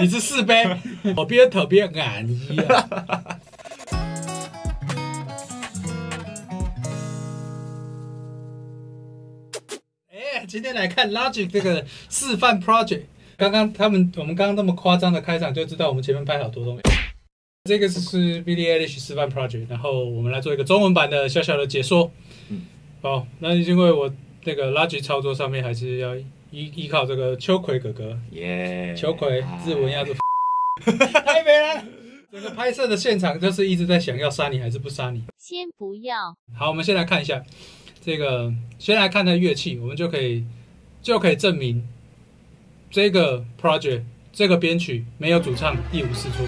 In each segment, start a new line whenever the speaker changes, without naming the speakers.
你是四杯，我边特别安逸啊。哎，今天来看 Logic 这个示范 project。刚刚他们我们刚刚那么夸张的开场，就知道我们前面拍好多东西。这个是 Billie Eilish 示范 project，然后我们来做一个中文版的小小的解说。
嗯
好，那因为我那个 Logic 操作上面还是要依依靠这个秋葵哥哥。
耶，
秋葵日文要是太美了。整个拍摄的现场就是一直在想要杀你还是不杀你。
先不要，
好，我们先来看一下这个，先来看它乐器，我们就可以就可以证明这个 project 这个编曲没有主唱一无是处。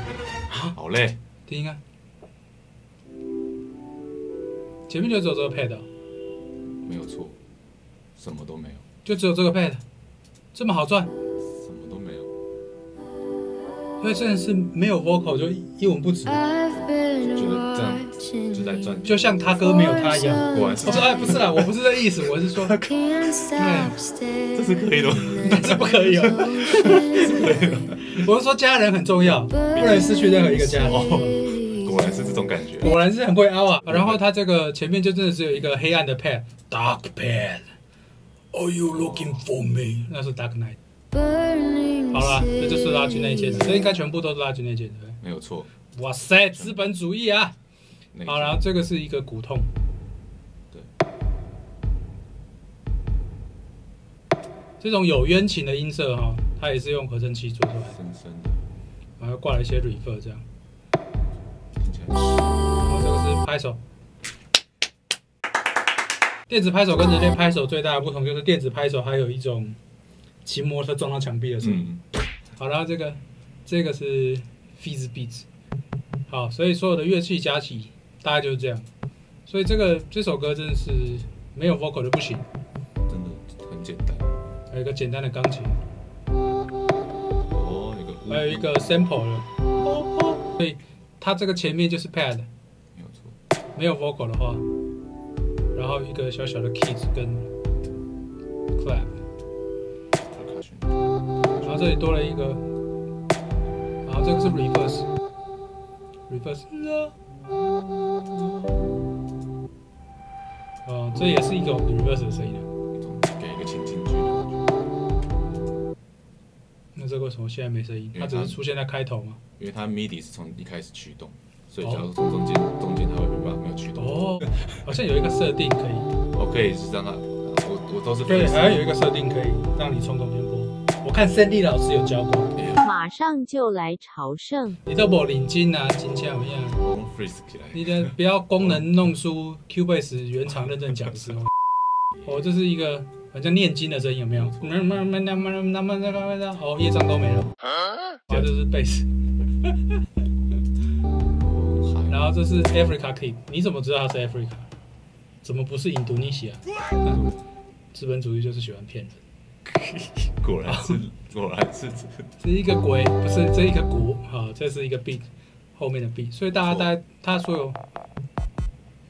好嘞，
听啊，前面就只有这个 pad，哦
没有错，什么都没有，
就只有这个 pad，这么好赚，
什么都没有，
所以真的是没有 vocal 就一文不值，
觉得这样就在赚，
就像他哥没有他一样。
果然是
我说哎，不是啦，我不是这意思，我是说，
这是可以的吗，
这不可以哦。我是说家人很重要，不能失去任何一个家人。
果然是这种感觉，
果然是很会凹啊！然后他这个前面就真的只有一个黑暗的 pad，dark pad。Are you looking for me？那是 Dark Knight。好了，这就是拉军那一件的，这应该全部都是拉军那一件的。对
没有错，
哇塞，资本主义啊！好，然后这个是一个骨痛。
对，
这种有冤情的音色哈，它也是用合成器做出来的，
深深的，
然后挂了一些 reverb 这样。
听起来
然后这个是拍手。电子拍手跟人类拍手最大的不同就是电子拍手还有一种骑摩托车撞到墙壁的声音。
嗯，
好，然后这个这个是 fizz beats。好，所以所有的乐器加起大概就是这样。所以这个这首歌真的是没有 vocal 就不行，
真的很简单，
还有一个简单的钢琴，
哦，一个
还有一个 sample 的。所以它这个前面就是 pad，
没有错，
没有 vocal 的话，然后一个小小的 keys 跟 clap，然后这里多了一个，然后这个是 reverse，reverse，哦，这也是一种 reverse 的声音。
给一个情境剧，
那这个为什么现在没声音？它只是出现在开头吗。
因为它 MIDI 是从一开始驱动，所以假如从中间中间它会没办法没有驱动，
哦，好像有一个设定可以，
我可以是让它，我我都是
对好像有一个设定可以让你从中间播。我看 Sandy 老师有教过，
马上就来朝圣。
你都无领金啊，金枪怎么样？
我用 freeze 起来，
你的不要功能弄出 Cubase 原厂认证讲师哦。哦，这是一个好像念经的声音，有没有？哦，业障都没了。这是贝斯，
哦
然后这是 Africa King，。你怎么知道它是 Africa？怎么不是印度尼西亚？资本主义就是喜欢骗人。
果然是果然是
这是一个鬼，不是这一个国，好，这是一个 beat，后面的 beat，所以大家大家它所有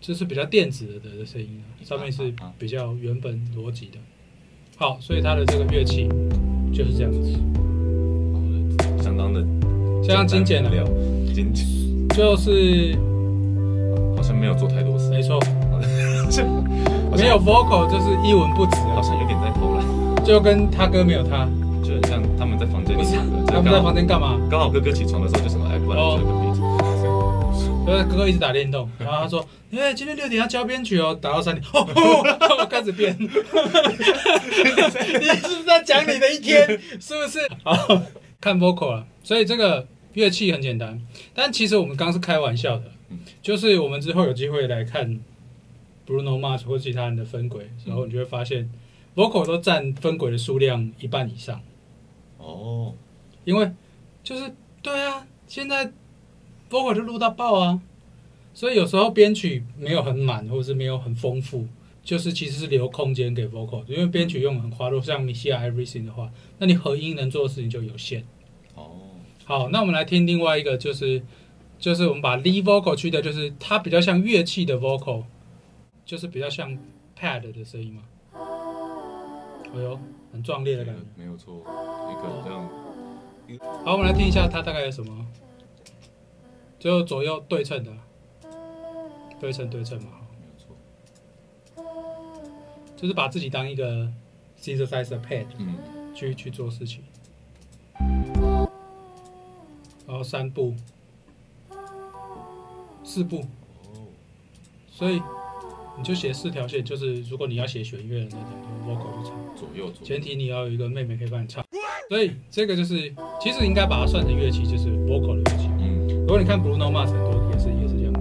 就是比较电子的的声音啊，上面是比较原本逻辑的。好，所以它的这个乐器就是这样子，
相当的
相当精简
料
了，，
精简，
就是
好像没有做太多事，
没错，
好像
没有 vocal 就是一文不值啊，
好像有点在偷懒，
就跟他哥没有他，
就很像他们在房间里唱歌，
他们在房间干嘛？
刚好哥哥起床的时候就什么哎，不然
哦
就个 beat，
就是哥哥一直打电动，然后他说：“ 哎、今天六点要交编曲哦，打到三点，哦，哦我开始编。你是不是在讲你的一天？是不是？好，看 vocal 了，所以这个乐器很简单，但其实我们刚刚是开玩笑的
嗯，
就是我们之后有机会来看 Bruno Mars 或其他人的分轨的时候，
嗯
你就会发现 vocal 都占分轨的数量一半以上。
哦，
因为就是对啊，现在 vocal 就录到爆啊，所以有时候编曲没有很满，或者是没有很丰富，就是其实是留空间给 vocal，因为编曲用很花如果，像米西亚 Everything 的话，那你合音能做的事情就有限。
哦，
好，那我们来听另外一个，就是就是我们把 lead vocal 去掉，就是它比较像乐器的 vocal，就是比较像 pad 的声音嘛。哎呦，很壮烈的感觉。
没有错，一个这样
好，我们来听一下它大概有什么，就左右对称的，对称对称嘛，
没有错，
就是把自己当一个 synthesizer pad
嗯，
去去做事情。然后三步，四步，
哦，
所以你就写四条线，就是如果你要写弦乐的那种，就 vocal 就唱。
左右左右
前，提你要有一个妹妹可以帮你唱，所以这个就是其实应该把它算成乐器，就是 vocal 的乐器。
嗯，
如果你看 Bruno Mars 很多也是也是这样子，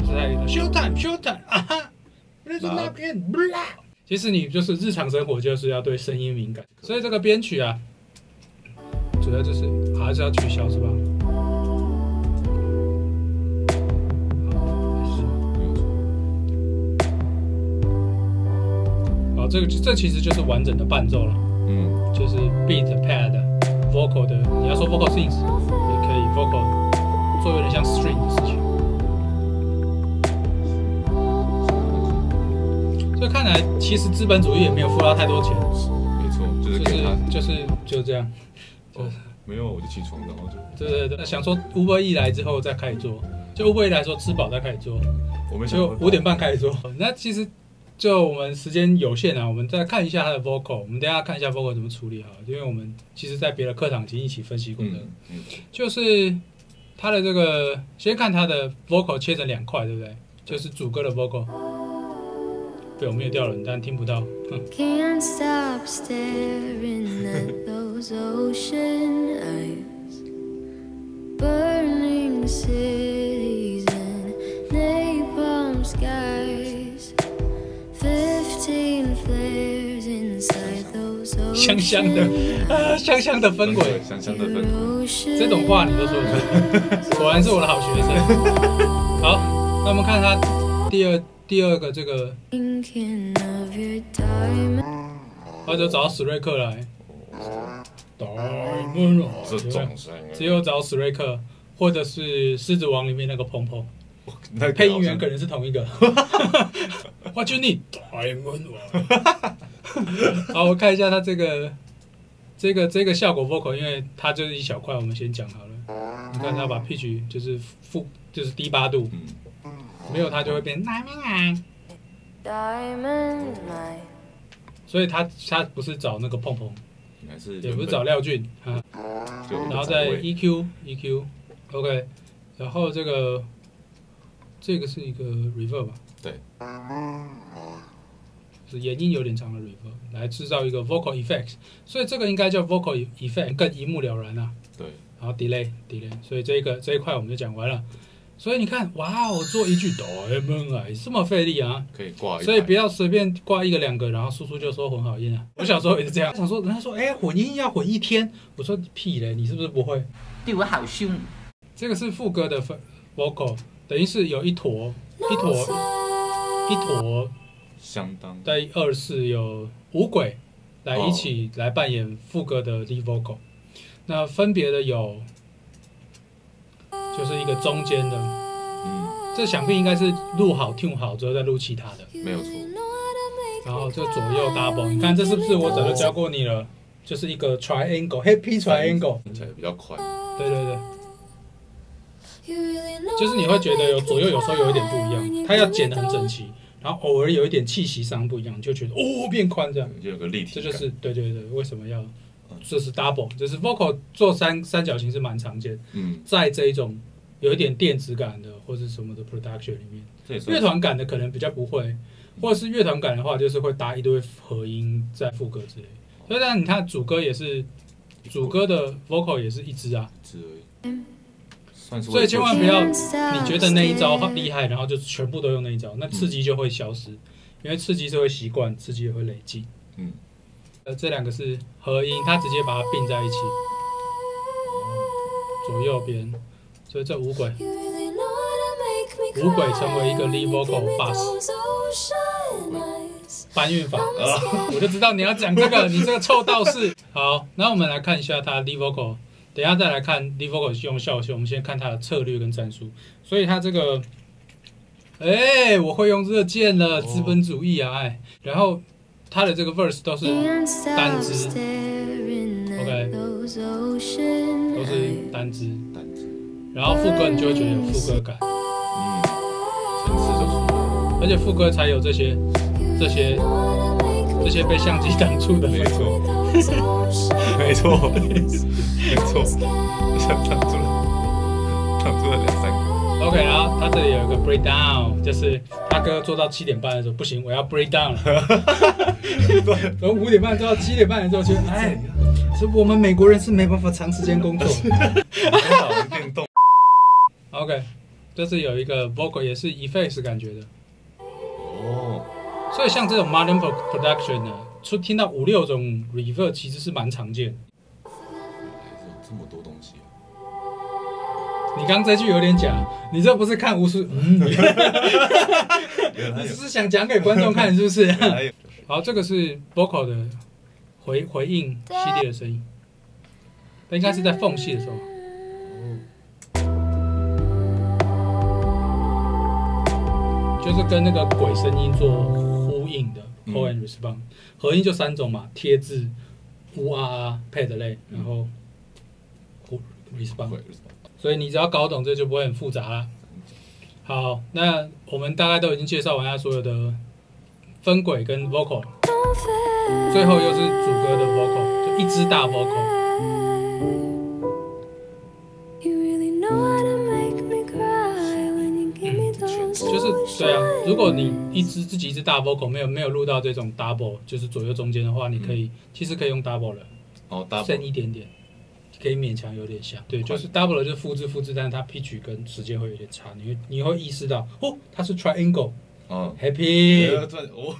就是在里头 show time show time 啊哈，那是那边 blah。其实你就是日常生活就是要对声音敏感，所以这个编曲啊，主要就是还是要取消是吧？好，这个这其实就是完整的伴奏了。
嗯，
就是 beat pad vocal 的，你要说 vocal s i n g s 也可以，vocal 做有点像 string 的事情。所以看来，其实资本主义也没有付他太多钱，
没错，就是
就是，就是就这样。
哦没有我就起床，然后就
对对对，想说 Uber 一来之后再开始做，就 Uber 一来说吃饱再开始做，
我们想
就五点半开始做。那其实就我们时间有限啊，我们再看一下他的 vocal，我们等一下看一下 vocal 怎么处理好了，因为我们其实在别的课堂已经一起分析过的。
嗯，没有错，
就是他的这个，先看他的 vocal 切成两块，对不对？就是主歌的 vocal。被我灭掉了，你当然听不到。香香的啊，香香的氛围，
香香的氛围，
这种话你都说出来，果然是我的好学生。好，那我们看他第二。第二个这个
，Thinking of your diamond
他就找史瑞克来。只有找史瑞克，或者是《狮子王》里面那个鹏鹏。
那个
配音员可能是同一个。What you need? Diamond 好，我看一下他这个这个这个效果 vocal，因为它就是一小块，我们先讲好了。你看他把 pitch 就是负就是低八度，
嗯，
没有它就会变所以它它不是找那个碰碰，
应该是
也不是找廖俊啊，然后
在
EQ EQ OK，然后这个这个是一个 reverb 吧？
对，
是延音有点长的 reverb 来制造一个 vocal effects，所以这个应该叫 vocal effect 更一目了然啊。
对，
然后 delay delay，所以这一个这一块我们就讲完了。所以你看，哇哦，做一句哆 M 啊，这么费力啊！
可以挂
所以不要随便挂一个两个，然后叔叔就说混好音啊。我小时候也是这样，想说人家说，哎、混音要混一天，我说屁嘞，你是不是不会？
对我好凶。
这个是副歌的分 vocal，等于是有一坨一坨一坨
相当
在二四有五轨来一起来扮演副歌的 lead vocal，那分别的有就是一个中间的，
嗯，
这想必应该是录好 tune 好之后再录其他的，
没有错，
然后这左右 double，你看这是不是我早就教过你了？就是一个 triangle happy triangle，
听起来比较快，
对对对，就是你会觉得有左右有时候有一点不一样，它要剪得很整齐，然后偶尔有一点气息上不一样，你就觉得哦变宽这样。
就有个立体，
这就是对对对，为什么要这是 double，就是 vocal 做三三角形是蛮常见，
嗯，
在这一种有一点电子感的或是什么的 production 里面，乐团感的可能比较不会，或者是乐团感的话，就是会搭一堆和音在副歌之类。所以，但你看主歌也是主歌的 vocal 也是一支啊，
字而已，算是
所以千万不要你
你
觉得那一招厉害，然后就全部都用那一招，那刺激就会消失，因为刺激是会习惯，刺激也会累积。
嗯，
呃，这两个是合音，它直接把它并在一起，左右边，所以这五轨五轨成为一个 lead vocal bass 搬运法。啊，我就知道你要讲这个，你这个臭道士。好，那我们来看一下他 lead vocal，等一下再来看 lead vocal 用效性，我们先看他的策略跟战术。所以他这个，哎、我会用热键了，资本主义啊，哎，然后他的这个 verse 都是单支。
OK，
都是单支，然后副歌你就会觉得有副歌感，
嗯，层次就出来了。
而且副歌才有这些这些这些被相机挡住的
没
分
错，没错，没错，想挡住了，挡住了两三个。
OK，然后他这里有一个 break down，就是他哥做到七点半的时候，不行，我要 break down 了。从五点半做到七点半的时候，觉得哎，是我们美国人是没办法长时间工作。？OK，这是有一个 vocal 也是 effects 感觉的，
哦，
所以像这种 modern pro- production 呢，出听到五六种 reverb 其实是蛮常见的。
原来有这么多东西啊！
你刚刚这句有点假，你这不是看无数，嗯，你只是想讲给观众看是不是？好，这个是 vocal 的回回应系列的声音，它应该是在缝隙的时候。就是跟那个鬼声音做呼应的
嗯
call and response，、合音就三种嘛，贴字、呜啊啊、配的类，然后呼 response。所以你只要搞懂这就不会很复杂啦。好，那我们大概都已经介绍完它所有的分轨跟 vocal，最后又是主歌的 vocal，就一支大 vocal。对啊，如果你一支自己一支大 vocal 没有没有录到这种 double，就是左右中间的话，你可以、其实可以用 double 了，
哦，，double。
剩一点点，可以勉强有点像。对，就是 double 了就是复制复制，但是它 pitch 跟时间会有点差，你会你会意识到哦，它是 triangle
哦
，happy。
哦，